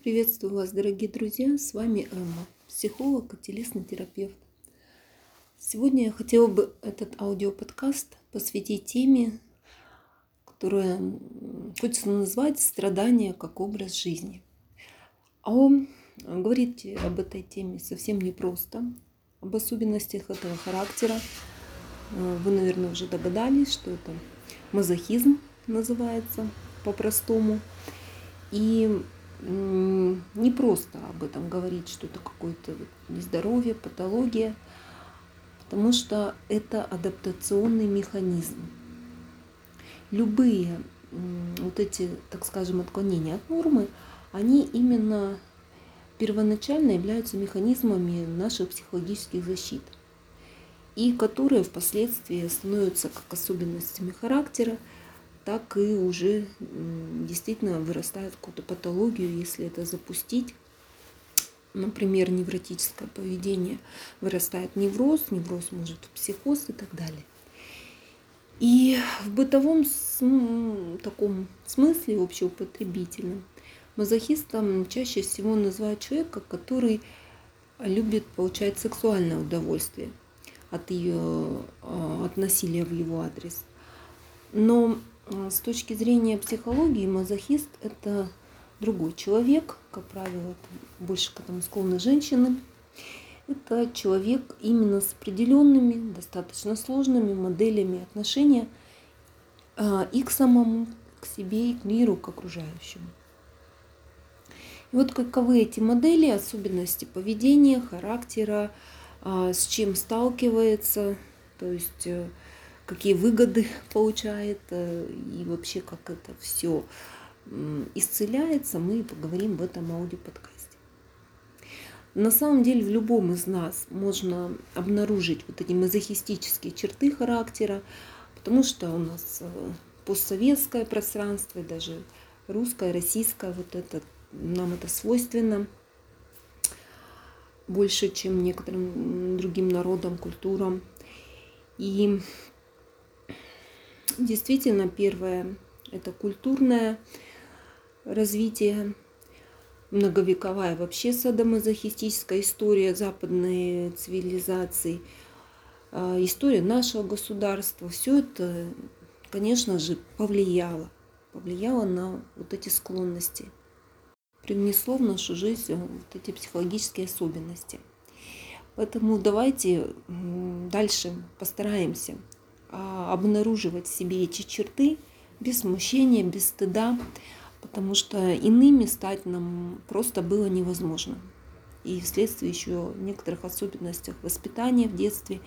Приветствую вас, дорогие друзья! С вами Эмма, психолог и телесный терапевт. Сегодня я хотела бы этот аудиоподкаст посвятить теме, которая хочется назвать «Страдания как образ жизни». А говорить об этой теме совсем непросто, об особенностях этого характера. Вы, наверное, уже догадались, что это мазохизм называется по-простому. И не просто об этом говорить, что это какое-то нездоровье, патология, потому что это адаптационный механизм. Любые вот эти, так скажем, отклонения от нормы, они именно первоначально являются механизмами наших психологических защит, и которые впоследствии становятся как особенностями характера, так и уже действительно вырастает какую-то патологию, если это запустить. Например, невротическое поведение вырастает невроз, невроз может психоз и так далее. И в бытовом таком смысле общеупотребительном мазохистом чаще всего называют человека, который любит получать сексуальное удовольствие от, ее, а, от насилия в его адрес. Но с точки зрения психологии мазохист – это другой человек, как правило, больше к этому склонны женщины. Это человек именно с определенными, достаточно сложными моделями отношения а, и к самому, к себе, и к миру, к окружающему. И вот каковы эти модели, особенности поведения, характера, а, с чем сталкивается, то есть э, какие выгоды получает э, и вообще как это все исцеляется, мы поговорим в этом аудиоподкасте. На самом деле в любом из нас можно обнаружить вот эти мазохистические черты характера, потому что у нас э, постсоветское пространство, и даже русское, российское, вот это, нам это свойственно больше, чем некоторым другим народам, культурам. И Действительно, первое – это культурное развитие, многовековая вообще садомазохистическая история западной цивилизации, а, история нашего государства. Все это, конечно же, повлияло, повлияло на вот эти склонности, привнесло в нашу жизнь вот эти психологические особенности. Поэтому давайте дальше постараемся обнаруживать в себе эти черты без смущения, без стыда, потому что иными стать нам просто было невозможно. И вследствие еще некоторых особенностях воспитания в детстве,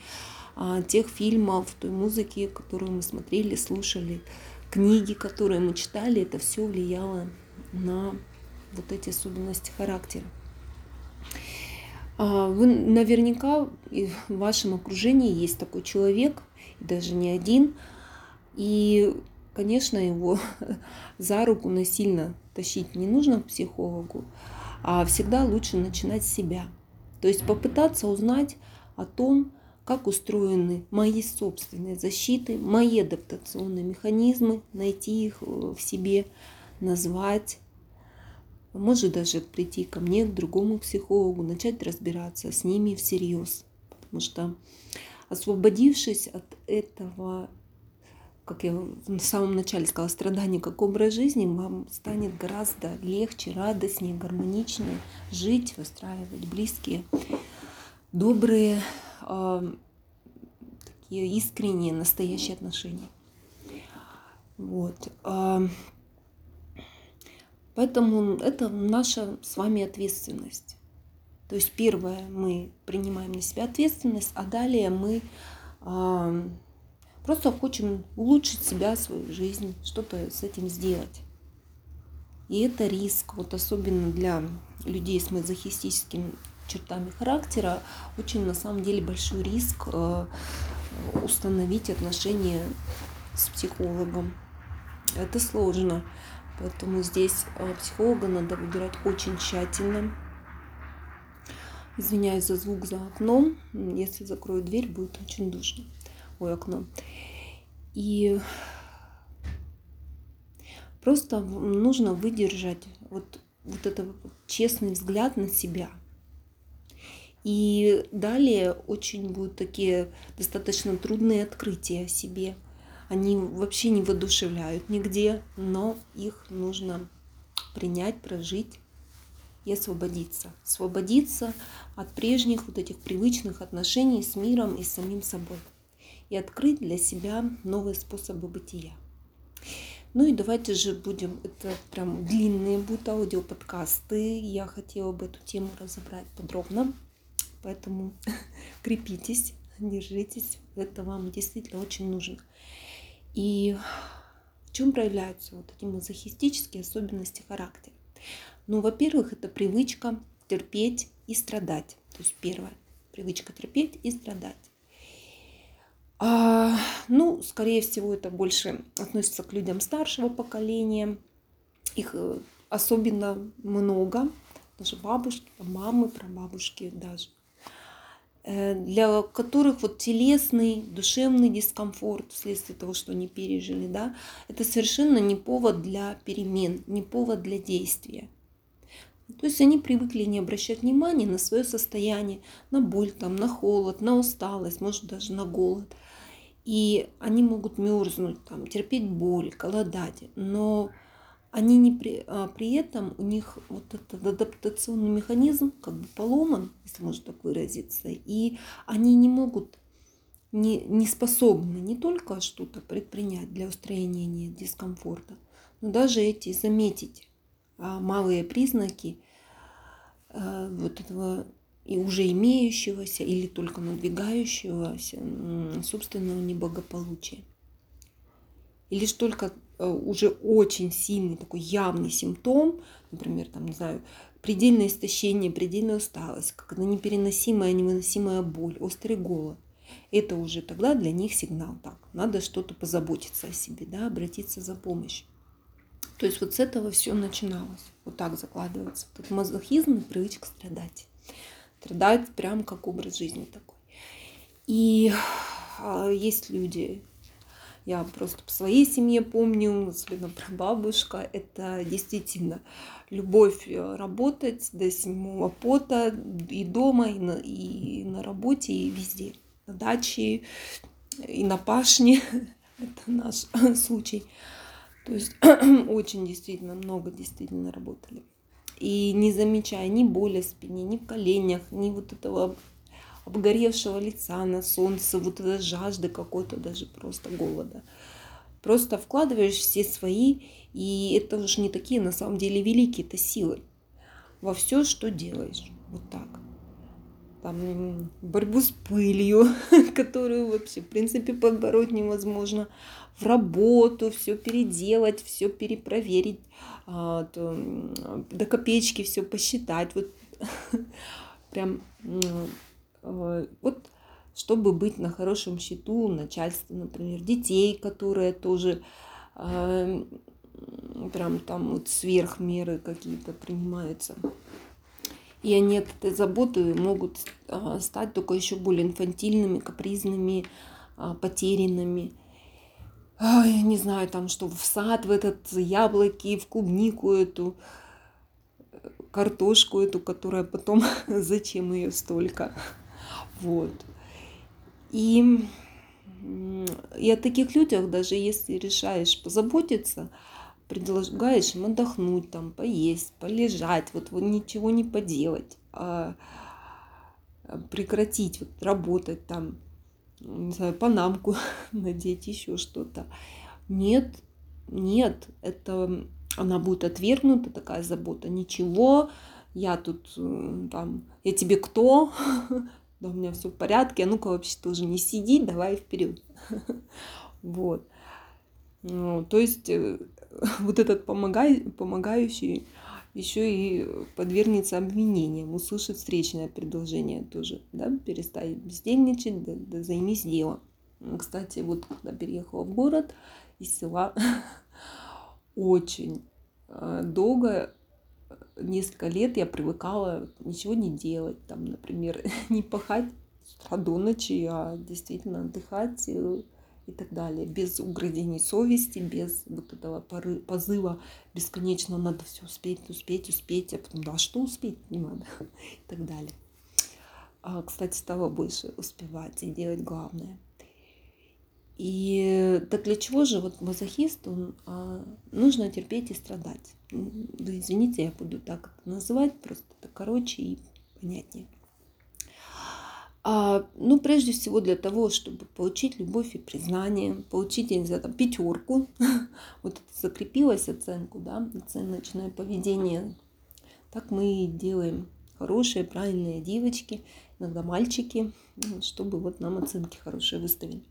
а, тех фильмов, той музыки, которую мы смотрели, слушали, книги, которые мы читали, это все влияло на вот эти особенности характера. А, вы наверняка в вашем окружении есть такой человек, даже не один. И, конечно, его за руку насильно тащить не нужно к психологу, а всегда лучше начинать с себя. То есть попытаться узнать о том, как устроены мои собственные защиты, мои адаптационные механизмы, найти их э, в себе, назвать, может даже прийти ко мне, к другому психологу, начать разбираться с ними всерьез. Потому что освободившись от этого, как я в самом начале сказала, страдания как образ жизни, вам станет гораздо легче, радостнее, гармоничнее жить, выстраивать близкие, добрые, э, такие искренние, настоящие отношения. Вот. Э, поэтому это наша с вами ответственность. То есть первое, мы принимаем на себя ответственность, а далее мы э, просто хотим улучшить себя, свою жизнь, что-то с этим сделать. И это риск, вот особенно для людей с мазохистическими чертами характера, очень на самом деле большой риск э, установить отношения с психологом. Это сложно, поэтому здесь э, психолога надо выбирать очень тщательно, Извиняюсь за звук за окном. Если закрою дверь, будет очень душно. Ой, окно. И просто нужно выдержать вот вот это честный взгляд на себя. И далее очень будут такие достаточно трудные открытия о себе. Они вообще не воодушевляют нигде, но их нужно принять, прожить и освободиться. Освободиться от прежних вот этих привычных отношений с миром и с самим собой. И открыть для себя новые способы бытия. Ну и давайте же будем, это прям длинные будут аудиоподкасты. Я хотела бы эту тему разобрать подробно. Поэтому крепитесь, держитесь. Это вам действительно очень нужно. И в чем проявляются вот эти мазохистические особенности характера? Ну, во-первых, это привычка терпеть и страдать. То есть первое, привычка терпеть и страдать. А, ну, скорее всего, это больше относится к людям старшего поколения. Их э, особенно много, даже бабушки, мамы, прабабушки даже э, для которых вот телесный, душевный дискомфорт вследствие того, что они пережили, да, это совершенно не повод для перемен, не повод для действия. То есть они привыкли не обращать внимания на свое состояние, на боль, там, на холод, на усталость, может даже на голод. И они могут мерзнуть, там, терпеть боль, голодать, но они не при, а при этом у них вот этот адаптационный механизм как бы поломан, если можно так выразиться, и они не могут, не, не способны не только что-то предпринять для устранения дискомфорта, но даже эти заметить а, малые признаки вот этого и уже имеющегося или только надвигающегося собственного неблагополучия. И лишь только э, уже очень сильный такой явный симптом, например, там, не знаю, предельное истощение, предельная усталость, когда непереносимая, невыносимая боль, острый голод, это уже тогда для них сигнал, так, надо что-то позаботиться о себе, да, обратиться за помощью. То есть вот с этого все начиналось. Вот так закладывается. Этот мазохизм и привычка страдать страдать прям как образ жизни такой. И а, есть люди, я просто по своей семье помню, особенно про бабушка, это действительно любовь э, работать до седьмого пота и дома, и на, и на работе, и везде. На даче, и на пашне. Это наш случай. То есть очень действительно много действительно работали и не замечая ни боли в спине, ни в коленях, ни вот этого обгоревшего лица на солнце, вот этой жажды какой-то, даже просто голода. Просто вкладываешь все свои, и это уже не такие на самом деле великие-то силы во все, что делаешь. Вот так. Там борьбу с пылью, которую вообще, в принципе, подбороть невозможно. В работу, все переделать, все перепроверить а, то, до копеечки все посчитать, вот прям а, вот чтобы быть на хорошем счету начальства, например, детей, которые тоже э, прям там вот сверх меры какие-то принимаются. И они от этой заботы могут э, стать только еще более инфантильными, капризными, э, потерянными я не знаю, там, что в сад, в этот яблоки, в клубнику эту, картошку эту, которая потом, зачем ее столько, вот. И, и о таких людях, даже если решаешь позаботиться, предлагаешь им отдохнуть, там, поесть, полежать, вот, вот ничего не поделать, а прекратить вот, работать там, не знаю, панамку надеть, еще что-то. Нет, нет, это она будет отвергнута, такая забота. Ничего, я тут там, я тебе кто? Да, у меня все в порядке, а ну-ка вообще тоже не сиди, давай вперед. Вот. Ну, то есть э, вот этот помогай, помогающий еще и подвергнется обвинениям, услышит встречное предложение тоже, да, перестать бездельничать, да, да займись делом. Кстати, вот когда переехала в город из села, очень э, долго, несколько лет я привыкала ничего не делать, там, например, не пахать с утра до ночи, а действительно отдыхать и так далее, без угрызений совести, без вот этого позыва бесконечно надо все успеть, успеть, успеть, а потом, да, что успеть не надо и так далее. А, кстати, стало больше успевать и делать главное. И так для чего же вот мазохист, он, а, нужно терпеть и страдать. Вы извините, я буду так называть, просто это короче и понятнее. А, ну, прежде всего для того, чтобы получить любовь и признание, получить, я не знаю, там, пятерку, вот закрепилась оценку, да, оценочное поведение. Так мы и делаем хорошие, правильные девочки, иногда мальчики, чтобы вот нам оценки хорошие выставили.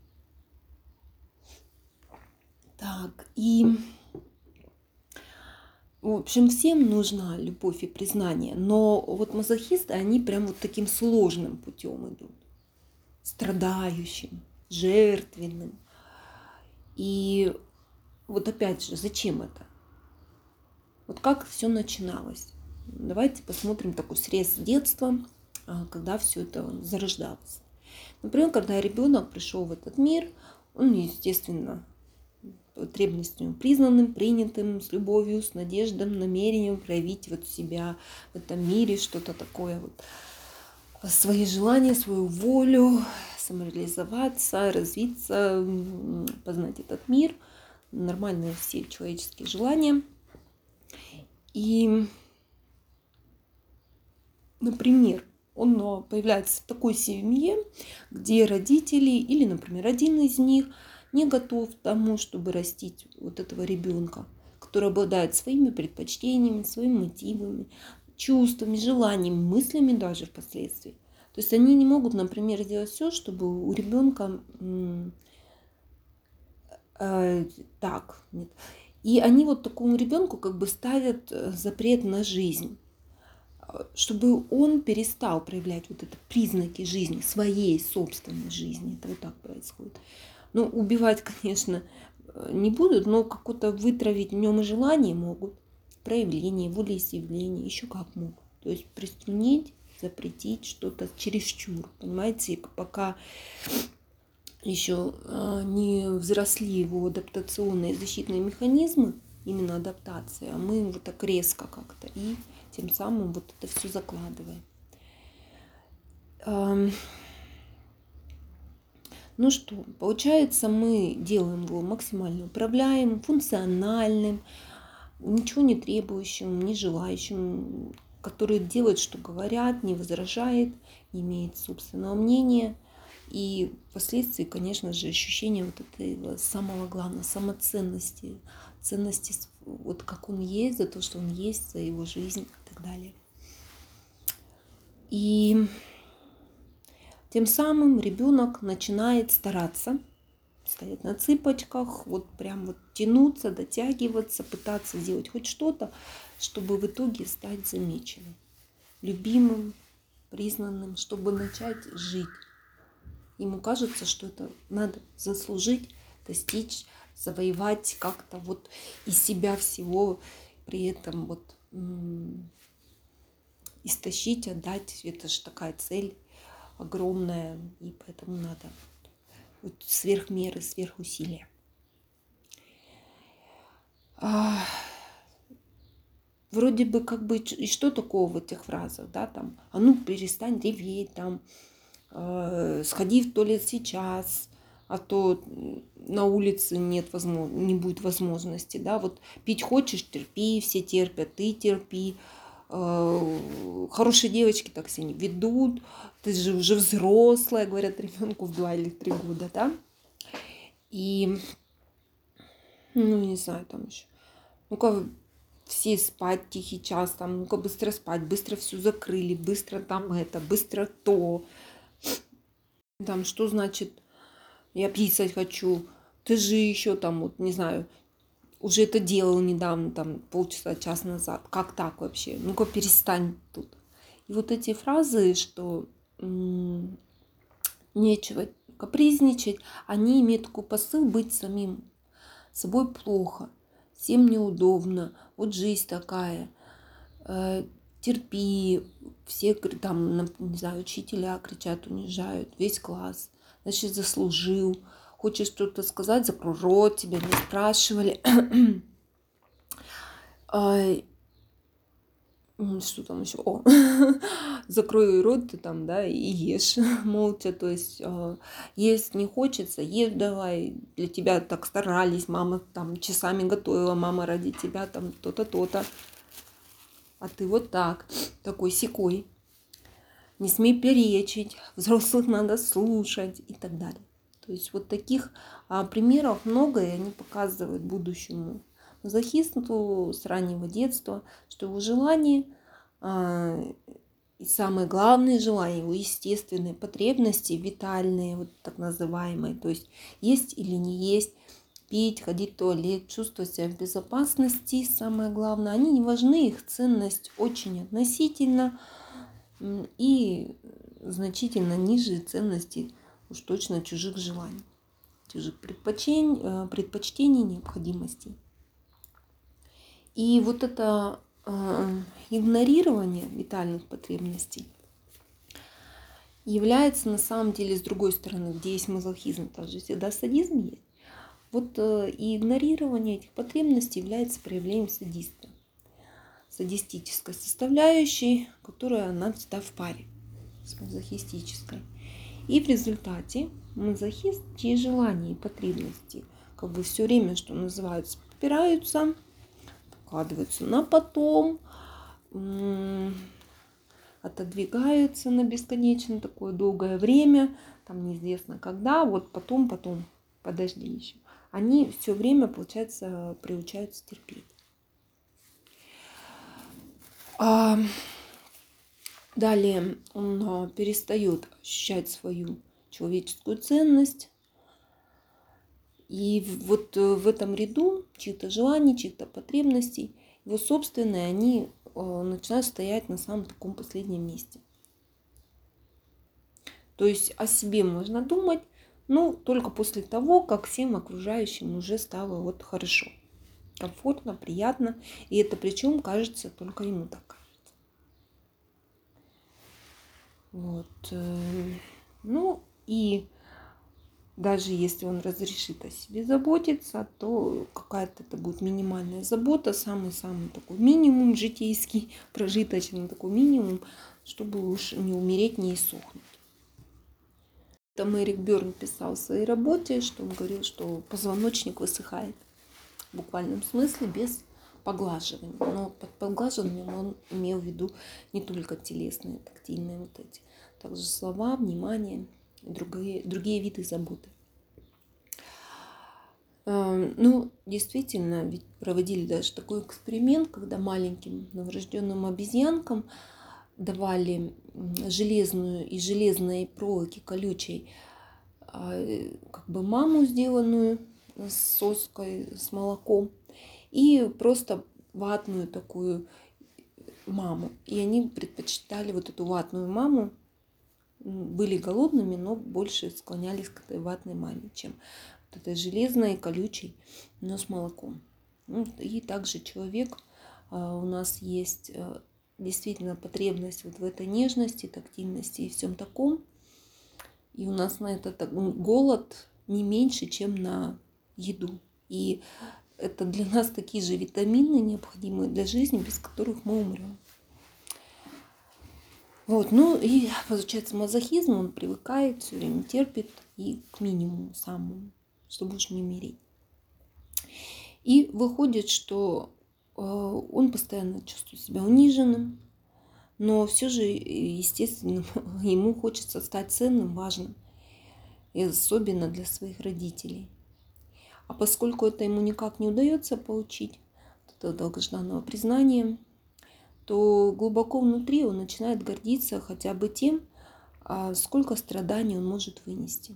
Так, и в общем, всем нужна любовь и признание, но вот мазохисты, они прям вот таким сложным путем идут, страдающим, жертвенным. И вот опять же, зачем это? Вот как все начиналось? Давайте посмотрим такой срез детства, а, когда все это зарождалось. Например, когда ребенок пришел в этот мир, он, естественно, потребностью признанным, принятым, с любовью, с надеждой, намерением проявить вот себя в этом мире, что-то такое вот, свои желания, свою волю, самореализоваться, развиться, познать этот мир, нормальные все человеческие желания. И, например, он появляется в такой семье, где родители или, например, один из них – не готов к тому, чтобы растить вот этого ребенка, который обладает своими предпочтениями, своими мотивами, чувствами, желаниями, мыслями даже впоследствии. То есть они не могут, например, сделать все, чтобы у ребенка э, так, нет. И они вот такому ребенку как бы ставят э, запрет на жизнь чтобы он перестал проявлять вот это признаки жизни, своей собственной жизни. Это вот так происходит. Ну, убивать, конечно, не будут, но какое-то вытравить в нем желание могут. Проявление, волеизъявление, еще как могут. То есть приструнить, запретить что-то чересчур. Понимаете, пока еще а, не взросли его адаптационные защитные механизмы, именно адаптация, а мы вот так резко как-то и тем самым вот это все закладываем. Ну что, получается, мы делаем его максимально управляемым, функциональным, ничего не требующим, не желающим, который делает, что говорят, не возражает, имеет собственного мнения. И впоследствии, конечно же, ощущение вот этого самого главного, самоценности, ценности, вот как он есть, за то, что он есть, за его жизнь и так далее. И тем самым ребенок начинает стараться, стоять на цыпочках, вот прям вот тянуться, дотягиваться, пытаться сделать хоть что-то, чтобы в итоге стать замеченным, любимым, признанным, чтобы начать жить. Ему кажется, что это надо заслужить, достичь, завоевать как-то вот из себя всего, при этом вот истощить, отдать. Это же такая цель огромная, и поэтому надо вот сверх меры, сверх усилия. А, вроде бы как бы и что такого в этих фразах, да, там, а ну перестань реветь, там, э, сходи в туалет сейчас, а то на улице нет возможно, не будет возможности, да, вот пить хочешь, терпи, все терпят, ты терпи, хорошие девочки так себя не ведут, ты же уже взрослая, говорят ребенку в 2 или 3 года, да? И, ну, не знаю, там еще. Ну-ка, все спать тихий час, там, ну-ка, быстро спать, быстро все закрыли, быстро там это, быстро то. Там, что значит, я писать хочу, ты же еще там, вот, не знаю, уже это делал недавно, там полчаса, час назад. Как так вообще? Ну-ка перестань тут. И вот эти фразы, что нечего капризничать, они имеют такой посыл быть самим собой плохо, всем неудобно, вот жизнь такая, э, терпи, все там, не знаю, учителя кричат, унижают, весь класс, значит, заслужил, хочешь что-то сказать, закрой рот, тебя не спрашивали. что там еще? О, закрой рот ты там, да, и ешь молча. То есть э, есть не хочется, ешь давай. Для тебя так старались, мама там часами готовила, мама ради тебя там то-то, то-то. А ты вот так, такой секой. Не смей перечить, взрослых надо слушать и так далее. То есть вот таких а, примеров много, и они показывают будущему мазохисту с раннего детства, что его желание а, и самое главное желание, его естественные потребности, витальные, вот так называемые, то есть есть или не есть, пить, ходить в туалет, чувствовать себя в безопасности, самое главное, они не важны, их ценность очень относительно и значительно ниже ценности уж точно чужих желаний, чужих предпочтений, э, предпочтений необходимостей. И вот это э, игнорирование витальных потребностей является на самом деле с другой стороны, где есть мазохизм, также всегда садизм есть. Вот э, и игнорирование этих потребностей является проявлением садиста. Садистической составляющей, которая она всегда в паре с мазохистической. И в результате мазохист, чьи желания и потребности как бы все время, что называется, попираются, откладываются на потом, отодвигаются на бесконечно такое долгое время, там неизвестно когда, вот потом, потом, подожди еще. Они все время, получается, приучаются терпеть. Далее он а, перестает ощущать свою человеческую ценность, и вот э, в этом ряду чьих-то желаний, чьих-то потребностей, его собственные, они э, начинают стоять на самом таком последнем месте. То есть о себе можно думать, ну, только после того, как всем окружающим уже стало вот хорошо, комфортно, приятно. И это причем кажется только ему так кажется. Вот. Э, ну и даже если он разрешит о себе заботиться, то какая-то это будет минимальная забота, самый-самый такой минимум житейский, прожиточный такой минимум, чтобы уж не умереть, не иссохнуть. Там Эрик Берн писал в своей работе, что он говорил, что позвоночник высыхает в буквальном смысле без поглаживания. Но под поглаживанием он имел в виду не только телесные, тактильные вот эти, также слова, внимание – другие, другие виды заботы. Эм, ну, действительно, ведь проводили даже такой эксперимент, когда маленьким новорожденным обезьянкам давали железную и железной проволоки колючей а, как бы маму, сделанную с соской, с молоком, и просто ватную такую маму. И они предпочитали вот эту ватную маму были голодными, но больше склонялись к этой ватной маме, чем вот этой железной, колючей, но с молоком. Ну, и также человек, а, у нас есть э, действительно потребность вот в этой нежности, тактильности и всем таком. И у нас на этот голод не меньше, чем на еду. И это для нас такие же витамины, необходимые для жизни, без которых мы умрем. Вот, ну и получается мазохизм, он привыкает, все время терпит и к минимуму самому, чтобы уж не умереть. И выходит, что э, он постоянно чувствует себя униженным, но все же, естественно, ему хочется стать ценным, важным, особенно для своих родителей. А поскольку это ему никак не удается получить, это долгожданного признания – то глубоко внутри он начинает гордиться хотя бы тем, а, сколько страданий он может вынести.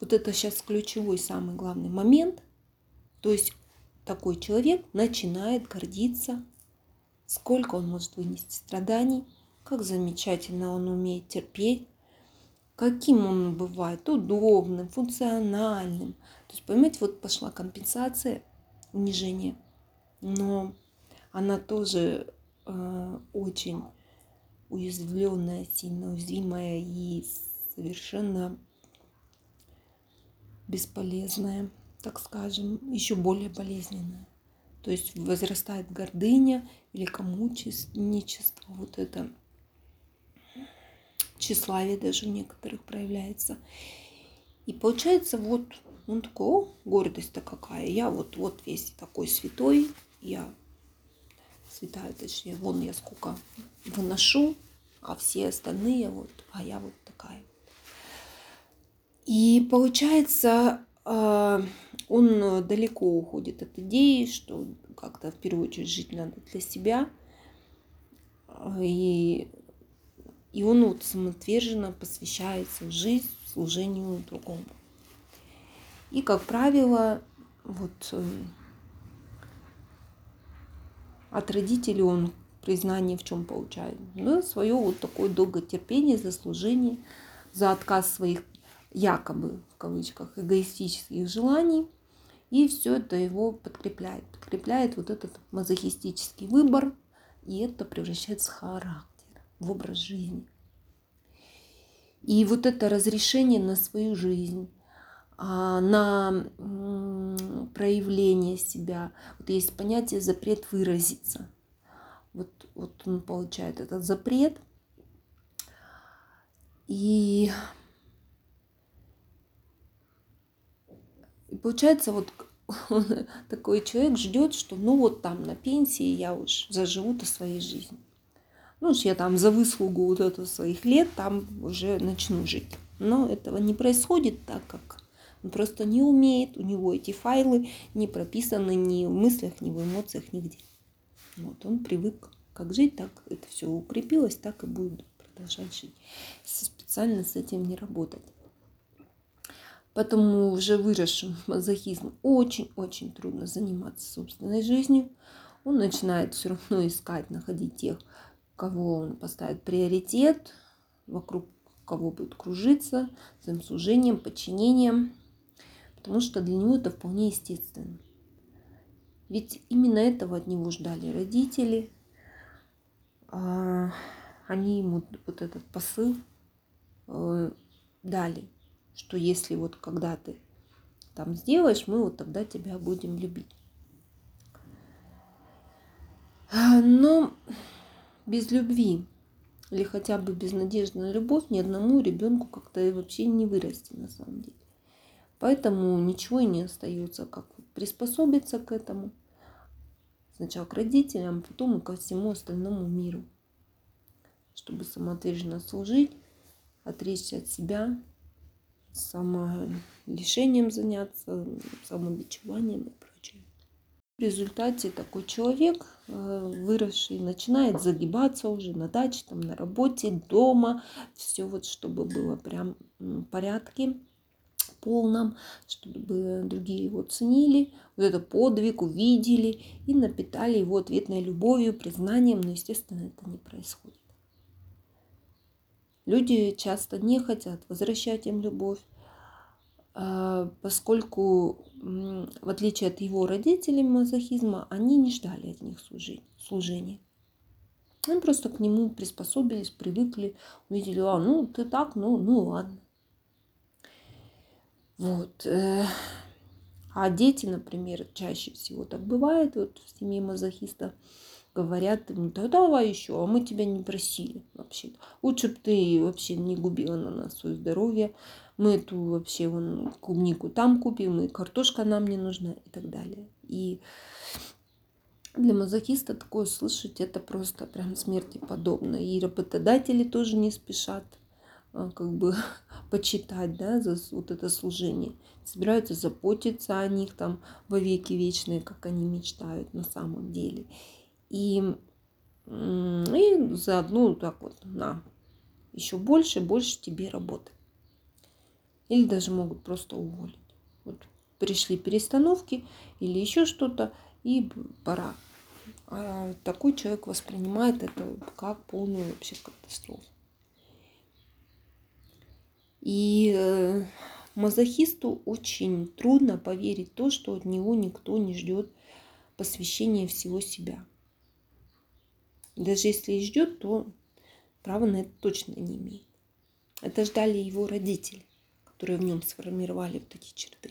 Вот это сейчас ключевой, самый главный момент. То есть такой человек начинает гордиться, сколько он может вынести страданий, как замечательно он умеет терпеть, каким он бывает удобным, функциональным. То есть, понимаете, вот пошла компенсация унижения. Но она тоже э, очень уязвленная, сильно уязвимая и совершенно бесполезное, так скажем, еще более болезненное. То есть возрастает гордыня, великомученичество, вот это тщеславие даже у некоторых проявляется. И получается вот он такой, о, гордость-то какая, я вот, вот весь такой святой, я святая, точнее, вон я сколько выношу, а все остальные вот, а я вот такая. И получается, а, он далеко уходит от идеи, что как-то в первую очередь жить надо для себя. И, и он вот самоотверженно посвящается жизнь служению другому. И, как правило, вот эм, от родителей он признание в чем получает? Ну, свое вот такое долготерпение, заслужение за отказ своих якобы, в кавычках, эгоистических желаний. И все это его подкрепляет. Подкрепляет вот этот мазохистический выбор. И это превращается в характер, в образ жизни. И вот это разрешение на свою жизнь, на проявление себя. Вот есть понятие запрет выразиться. Вот, вот он получает этот запрет. И, и получается, вот такой человек ждет, что ну вот там на пенсии я уж заживу-то своей жизнью. Ну уж я там за выслугу вот это своих лет там уже начну жить. Но этого не происходит так, как он просто не умеет, у него эти файлы не прописаны ни в мыслях, ни в эмоциях, нигде. Вот он привык как жить, так это все укрепилось, так и будет продолжать жить. Специально с этим не работать. Поэтому уже выросшим мазохизм очень-очень трудно заниматься собственной жизнью. Он начинает все равно искать, находить тех, кого он поставит приоритет, вокруг кого будет кружиться, своим служением, подчинением потому что для него это вполне естественно. Ведь именно этого от него ждали родители. А, они ему вот этот посыл э, дали, что если вот когда ты там сделаешь, мы вот тогда тебя будем любить. А, но без любви или хотя бы без надежды на любовь ни одному ребенку как-то вообще не вырасти на самом деле. Поэтому ничего и не остается, как приспособиться к этому. Сначала к родителям, потом и ко всему остальному миру. Чтобы самоотверженно служить, отречься от себя, самолишением заняться, самобичеванием и прочее. В результате такой человек, э, выросший, начинает загибаться уже на даче, там, на работе, дома. Все вот, чтобы было прям в порядке полном, чтобы другие его ценили, вот это подвиг увидели и напитали его ответной любовью, признанием, но, естественно, это не происходит. Люди часто не хотят возвращать им любовь, а, поскольку, в отличие от его родителей мазохизма, они не ждали от них служения. Они просто к нему приспособились, привыкли, увидели, а, ну, ты так, ну, ну ладно. Вот. Э, а дети, например, чаще всего так бывает, вот в семье мазохиста говорят им, да давай еще, а мы тебя не просили вообще. Лучше бы ты вообще не губила на нас свое здоровье. Мы эту вообще вон, клубнику там купим, и картошка нам не нужна и так далее. И для мазохиста такое слышать это просто прям смерти подобно. И работодатели тоже не спешат как бы почитать, да, за вот это служение. Собираются заботиться о них там во веки вечные, как они мечтают на самом деле. И, и заодно так вот, на, еще больше, больше тебе работы. Или даже могут просто уволить. Вот пришли перестановки или еще что-то, и пора. А такой человек воспринимает это как полную вообще катастрофу. И э, мазохисту очень трудно поверить то, что от него никто не ждет посвящения всего себя. Даже если и ждет, то права на это точно не имеет. Это ждали его родители, которые в нем сформировали вот эти черты.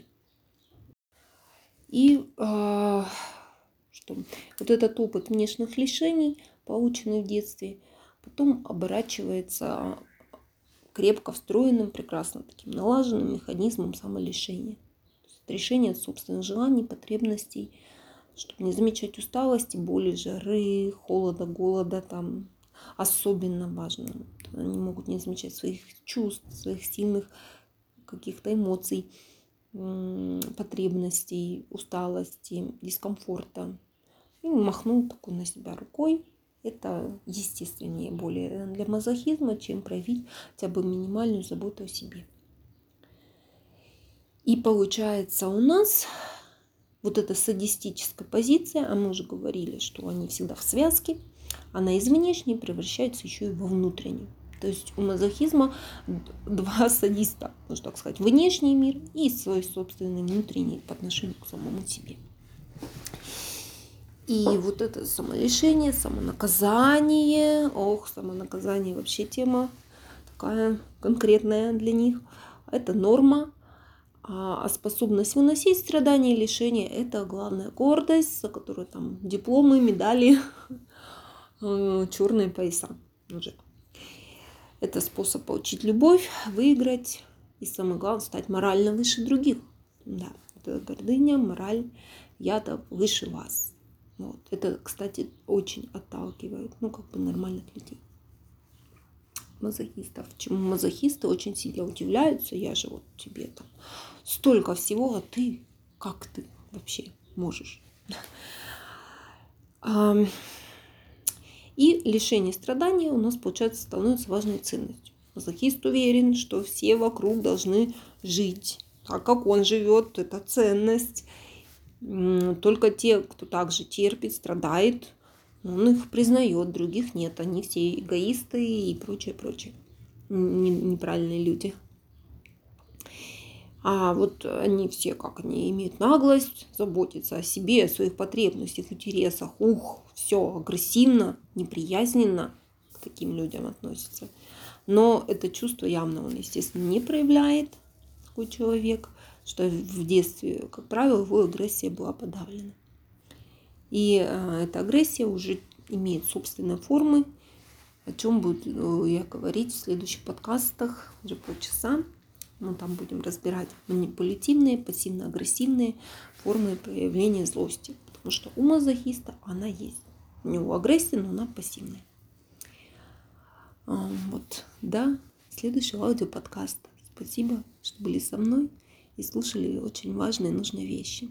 И э, что вот этот опыт внешних лишений, полученный в детстве, потом оборачивается крепко встроенным, прекрасно таким налаженным механизмом самолишения. Решение от собственных желаний, потребностей, чтобы не замечать усталости, боли, жары, холода, голода, там особенно важно. Они могут не замечать своих чувств, своих сильных каких-то эмоций, потребностей, усталости, дискомфорта. И махнул такой на себя рукой. Это естественнее более для мазохизма, чем проявить хотя бы минимальную заботу о себе. И получается у нас вот эта садистическая позиция, а мы уже говорили, что они всегда в связке, она из внешней превращается еще и во внутреннюю. То есть у мазохизма два садиста, можно так сказать, внешний мир и свой собственный внутренний по отношению к самому себе. И вот это самолишение, самонаказание, ох, самонаказание вообще тема такая конкретная для них. Это норма, а, а способность выносить страдания и лишения – это главная гордость, за которую там дипломы, медали, э, черные пояса. Это способ получить любовь, выиграть и самое главное стать морально выше других. Да, это гордыня, мораль, я-то выше вас. Вот. Это, кстати, очень отталкивает, ну, как бы нормальных людей мазохистов. Чему мазохисты очень сильно удивляются. Я же вот тебе там столько всего, а ты как ты вообще можешь? И лишение страдания у нас, получается, становится важной ценностью. Мазохист уверен, что все вокруг должны жить так, как он живет, это ценность. Только те, кто также терпит, страдает, он их признает, других нет. Они все эгоисты и прочее, прочее. Неправильные люди. А вот они все, как они имеют наглость заботиться о себе, о своих потребностях, интересах. Ух, все агрессивно, неприязненно к таким людям относятся. Но это чувство явно он, естественно, не проявляет, такой человек, что в детстве, как правило, его агрессия была подавлена. И э, эта агрессия уже имеет собственные формы, о чем буду я говорить в следующих подкастах, уже полчаса. Мы там будем разбирать манипулятивные, пассивно-агрессивные формы проявления злости. Потому что у мазохиста она есть. У него агрессия, но она пассивная. А, вот, да, следующий аудиоподкаст. Спасибо, что были со мной и слушали очень важные нужные вещи.